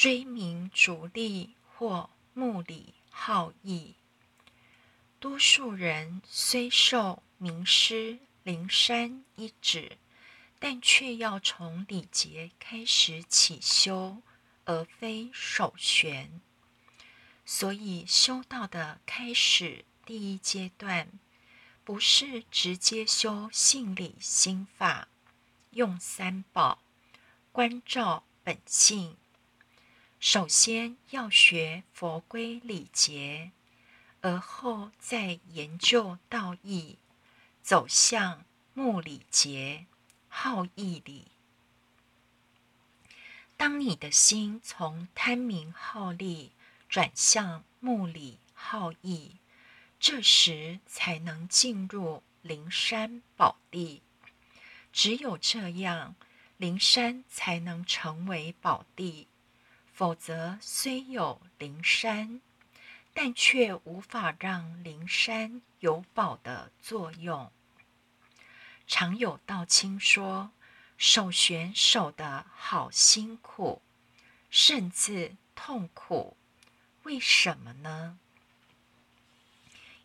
追名逐利或目里好义。多数人虽受名师灵山一指，但却要从礼节开始起修，而非守玄。所以修道的开始第一阶段，不是直接修性理心法，用三宝关照本性。首先要学佛规礼节。而后再研究道义，走向目礼节、好义理。当你的心从贪名好利转向目礼好义，这时才能进入灵山宝地。只有这样，灵山才能成为宝地。否则，虽有灵山。但却无法让灵山有宝的作用。常有道亲说：“守玄守的好辛苦，甚至痛苦。为什么呢？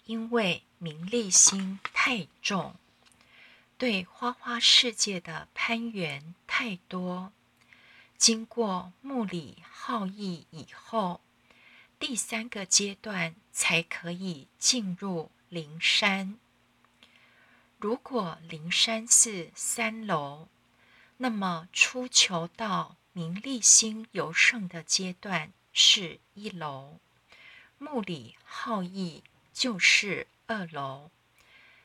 因为名利心太重，对花花世界的攀缘太多。经过目里好义以后。”第三个阶段才可以进入灵山。如果灵山是三楼，那么出求道名利心尤盛的阶段是一楼，目里好义就是二楼。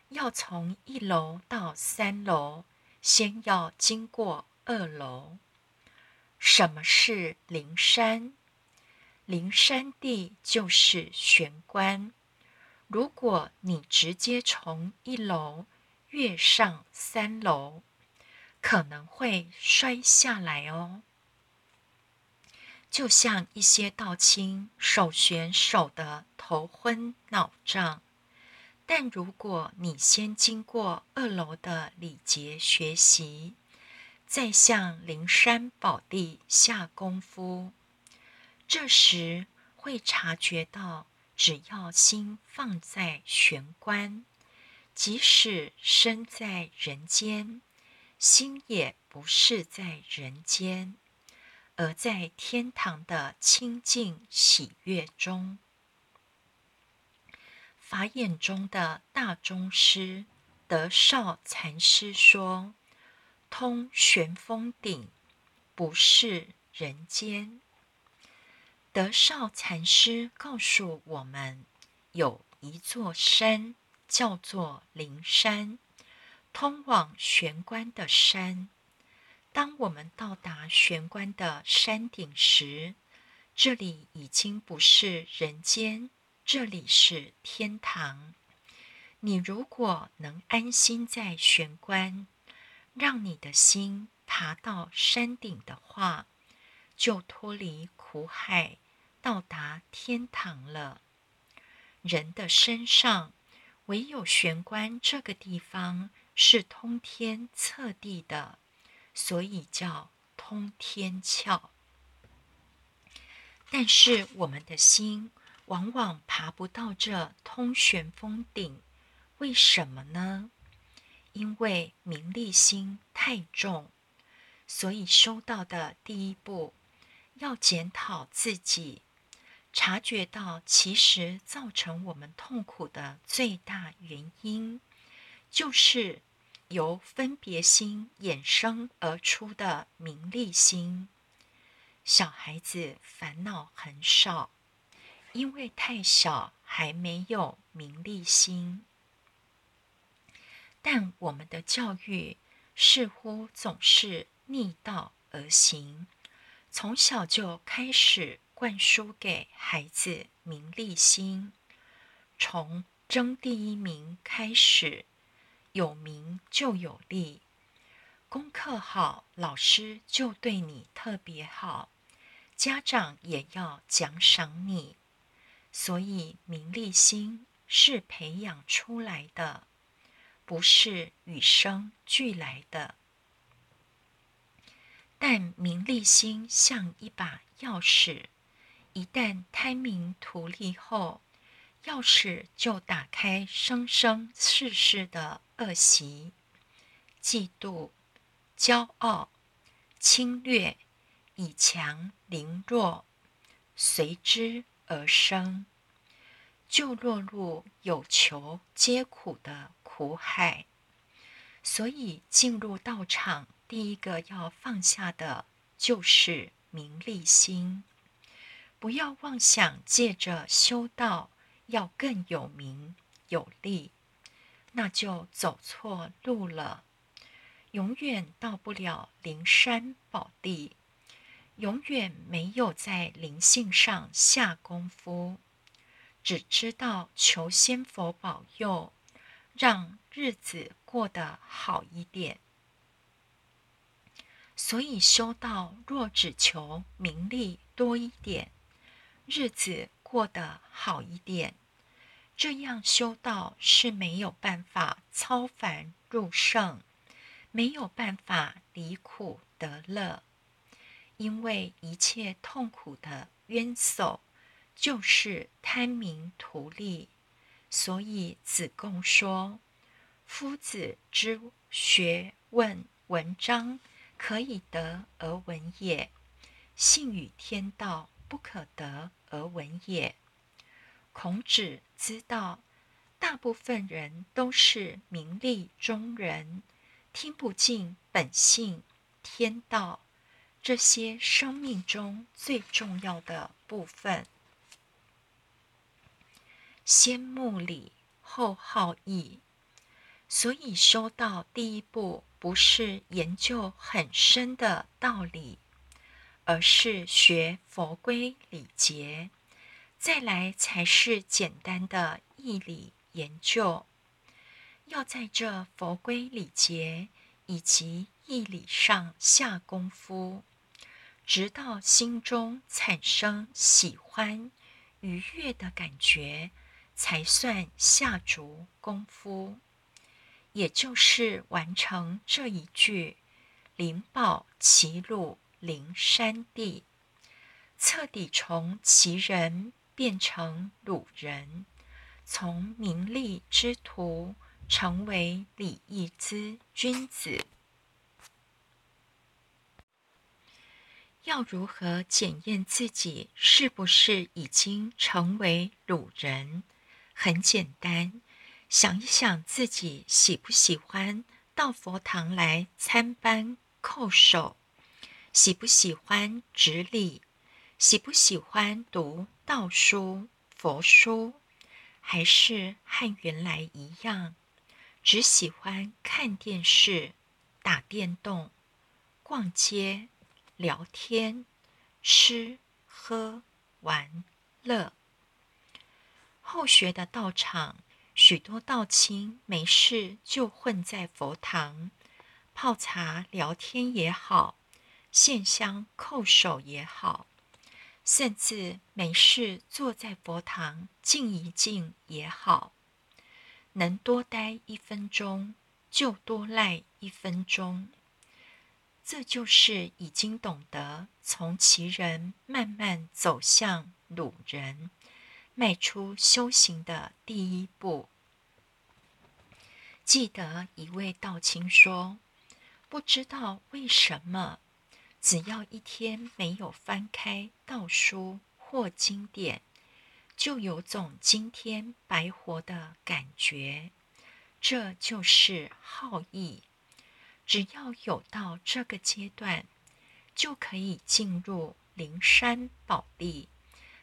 要从一楼到三楼，先要经过二楼。什么是灵山？灵山地就是玄关。如果你直接从一楼跃上三楼，可能会摔下来哦。就像一些道亲守玄守的头昏脑胀，但如果你先经过二楼的礼节学习，再向灵山宝地下功夫。这时会察觉到，只要心放在玄关，即使身在人间，心也不是在人间，而在天堂的清净喜悦中。法眼中的大宗师德少禅师说：“通玄风顶，不是人间。”德少禅师告诉我们，有一座山叫做灵山，通往玄关的山。当我们到达玄关的山顶时，这里已经不是人间，这里是天堂。你如果能安心在玄关，让你的心爬到山顶的话，就脱离苦海。到达天堂了。人的身上唯有玄关这个地方是通天测地的，所以叫通天窍。但是我们的心往往爬不到这通玄峰顶，为什么呢？因为名利心太重，所以收到的第一步要检讨自己。察觉到，其实造成我们痛苦的最大原因，就是由分别心衍生而出的名利心。小孩子烦恼很少，因为太小，还没有名利心。但我们的教育似乎总是逆道而行，从小就开始。灌输给孩子名利心，从争第一名开始，有名就有利，功课好，老师就对你特别好，家长也要奖赏你，所以名利心是培养出来的，不是与生俱来的。但名利心像一把钥匙，一旦贪名图利后，钥匙就打开生生世世的恶习：嫉妒、骄傲、侵略、以强凌弱，随之而生，就落入有求皆苦的苦海。所以，进入道场，第一个要放下的就是名利心。不要妄想借着修道要更有名有利，那就走错路了，永远到不了灵山宝地，永远没有在灵性上下功夫，只知道求仙佛保佑。让日子过得好一点。所以修道若只求名利多一点，日子过得好一点，这样修道是没有办法超凡入圣，没有办法离苦得乐，因为一切痛苦的冤首就是贪名图利。所以子贡说：“夫子之学问文章，可以得而闻也；信与天道，不可得而闻也。”孔子知道，大部分人都是名利中人，听不进本性、天道这些生命中最重要的部分。先目礼，后好义，所以修道第一步不是研究很深的道理，而是学佛规礼节，再来才是简单的义理研究。要在这佛规礼节以及义理上下功夫，直到心中产生喜欢、愉悦的感觉。才算下足功夫，也就是完成这一句“灵宝齐鲁灵山地”，彻底从齐人变成鲁人，从名利之徒成为礼义之君子。要如何检验自己是不是已经成为鲁人？很简单，想一想自己喜不喜欢到佛堂来参班叩首，喜不喜欢执礼，喜不喜欢读道书、佛书，还是和原来一样，只喜欢看电视、打电动、逛街、聊天、吃喝玩乐。后学的道场，许多道亲没事就混在佛堂泡茶聊天也好，献香叩首也好，甚至没事坐在佛堂静一静也好，能多待一分钟就多赖一分钟。这就是已经懂得从其人慢慢走向鲁人。迈出修行的第一步。记得一位道亲说：“不知道为什么，只要一天没有翻开道书或经典，就有种今天白活的感觉。这就是好意。只要有到这个阶段，就可以进入灵山宝地。”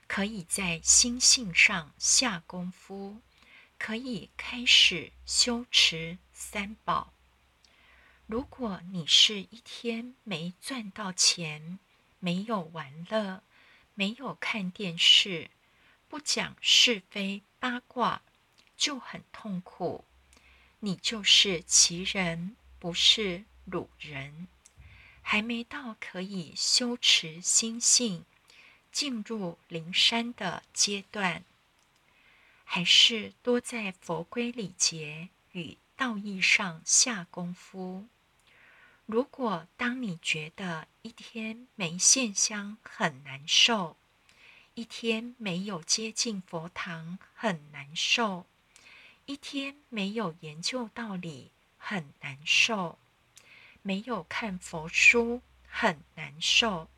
可以在心性上下功夫，可以开始修持三宝。如果你是一天没赚到钱，没有玩乐，没有看电视，不讲是非八卦，就很痛苦。你就是奇人，不是鲁人，还没到可以修持心性。进入灵山的阶段，还是多在佛规礼节与道义上下功夫。如果当你觉得一天没线香很难受，一天没有接近佛堂很难受，一天没有研究道理很难受，没有看佛书很难受，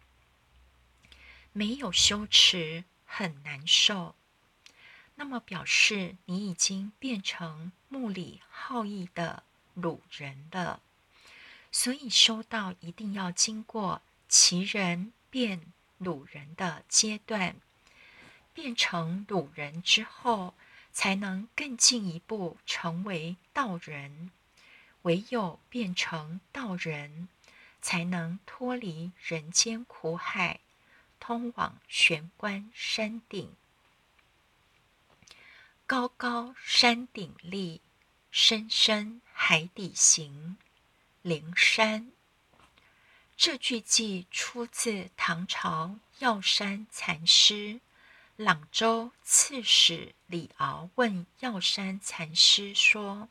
没有羞耻很难受，那么表示你已经变成目里好意的鲁人了。所以修道一定要经过奇人变鲁人的阶段。变成鲁人之后，才能更进一步成为道人。唯有变成道人，才能脱离人间苦海，通往玄关山顶。高高山顶立，深深海底行。灵山。这句记出自唐朝药山禅师。朗州刺史李敖问药山禅师说：“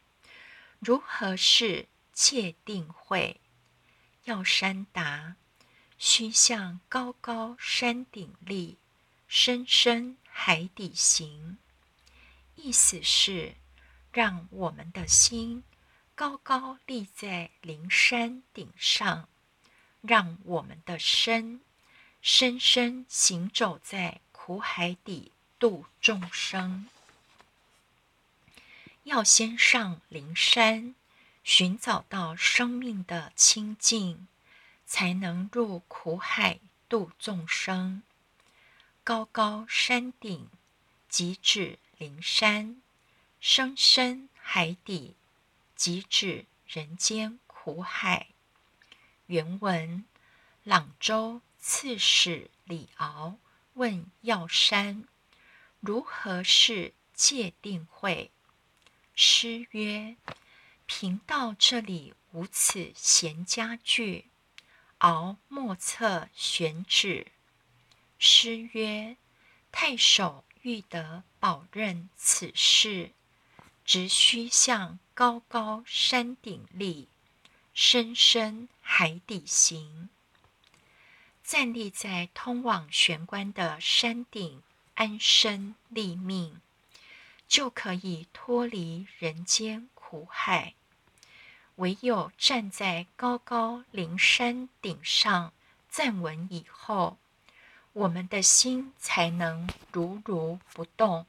如何是界定会？”药山答：“须向高高山顶立，深深海底行。”意思是让我们的心高高立在灵山顶上，让我们的身深深行走在。苦海底度众生，要先上灵山，寻找到生命的清净，才能入苦海度众生。高高山顶即指灵山，深深海底即指人间苦海。原文：朗州刺史李敖。问药山如何是界定会？诗曰：“贫道这里无此闲家具，敖莫测选旨。”诗曰：“太守欲得保任此事，直须向高高山顶立，深深海底行。”站立在通往玄关的山顶，安身立命，就可以脱离人间苦海。唯有站在高高灵山顶上站稳以后，我们的心才能如如不动，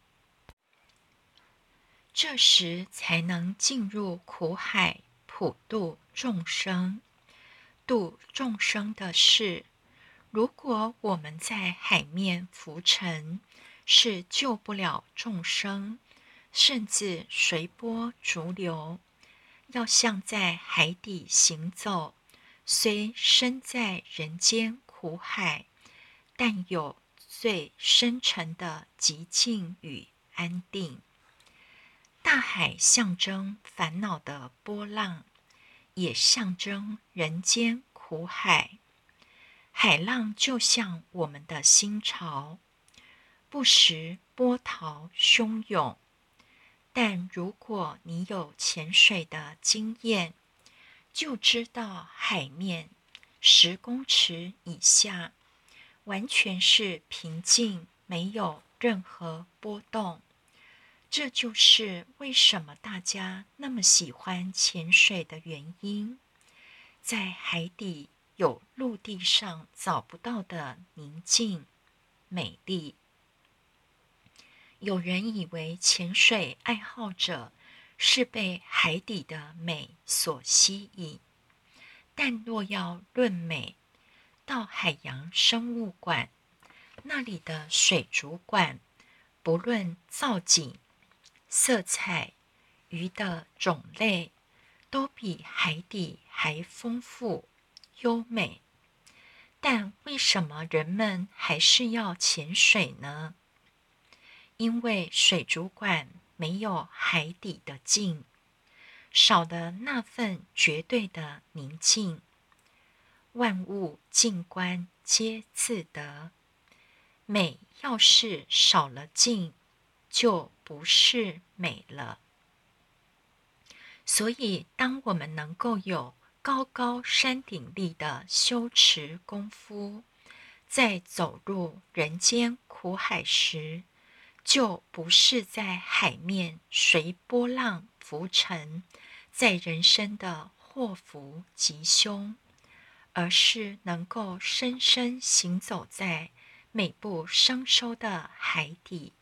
这时才能进入苦海，普度众生。度众生的事。如果我们在海面浮沉，是救不了众生，甚至随波逐流。要像在海底行走，虽身在人间苦海，但有最深沉的极静与安定。大海象征烦恼的波浪，也象征人间苦海。海浪就像我们的心潮，不时波涛汹涌。但如果你有潜水的经验，就知道海面十公尺以下完全是平静，没有任何波动。这就是为什么大家那么喜欢潜水的原因，在海底。有陆地上找不到的宁静、美丽。有人以为潜水爱好者是被海底的美所吸引，但若要论美，到海洋生物馆那里的水族馆，不论造景、色彩、鱼的种类，都比海底还丰富。优美，但为什么人们还是要潜水呢？因为水族馆没有海底的静，少了那份绝对的宁静。万物静观皆自得，美要是少了静，就不是美了。所以，当我们能够有高高山顶立的修持功夫，在走入人间苦海时，就不是在海面随波浪浮沉，在人生的祸福吉凶，而是能够深深行走在美不胜收的海底。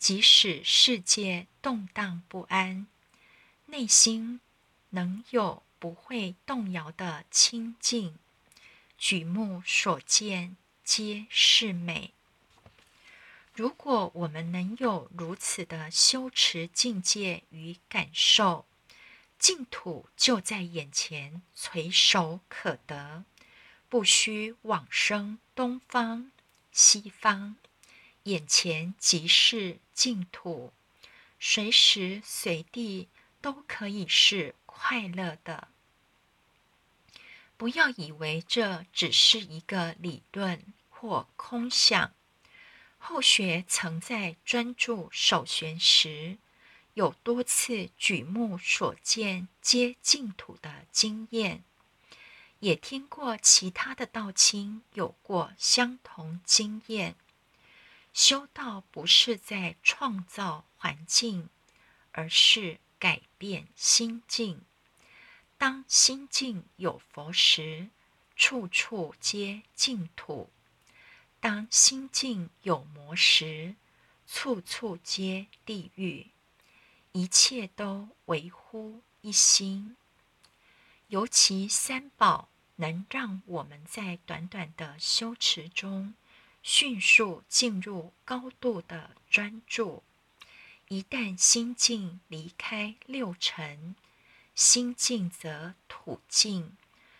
即使世界动荡不安，内心能有不会动摇的清净，举目所见皆是美。如果我们能有如此的修持境界与感受，净土就在眼前，垂手可得，不需往生东方、西方。眼前即是净土，随时随地都可以是快乐的。不要以为这只是一个理论或空想。后学曾在专注首旋时，有多次举目所见皆净土的经验，也听过其他的道亲有过相同经验。修道不是在创造环境，而是改变心境。当心境有佛时，处处皆净土；当心境有魔时，处处皆地狱。一切都唯乎一心。尤其三宝能让我们在短短的修持中。迅速进入高度的专注。一旦心境离开六尘，心静则土静。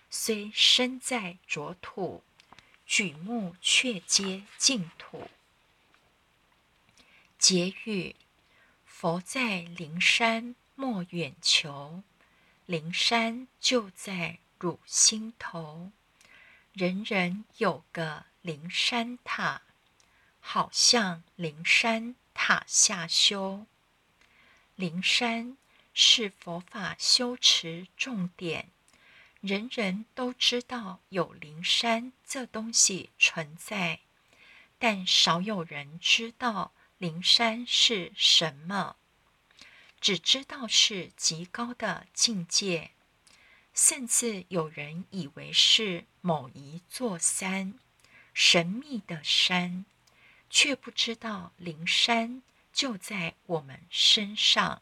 虽身在浊土，举目却皆净土。结语：佛在灵山莫远求，灵山就在汝心头。人人有个。灵山塔，好像灵山塔下修。灵山是佛法修持重点，人人都知道有灵山这东西存在，但少有人知道灵山是什么，只知道是极高的境界，甚至有人以为是某一座山。神秘的山，却不知道灵山就在我们身上，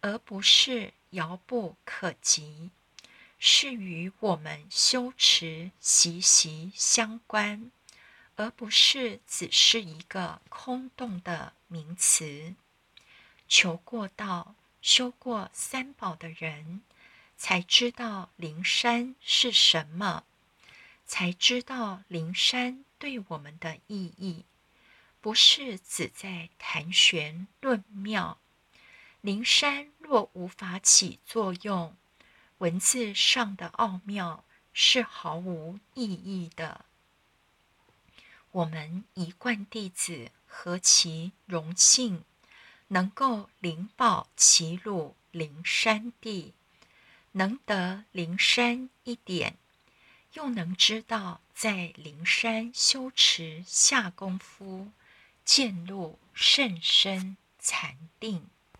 而不是遥不可及，是与我们修持息息相关，而不是只是一个空洞的名词。求过道、修过三宝的人，才知道灵山是什么。才知道灵山对我们的意义，不是只在谈玄论妙。灵山若无法起作用，文字上的奥妙是毫无意义的。我们一贯弟子何其荣幸，能够灵宝齐鲁灵山地，能得灵山一点。又能知道在灵山修持下功夫，渐入甚深禅定。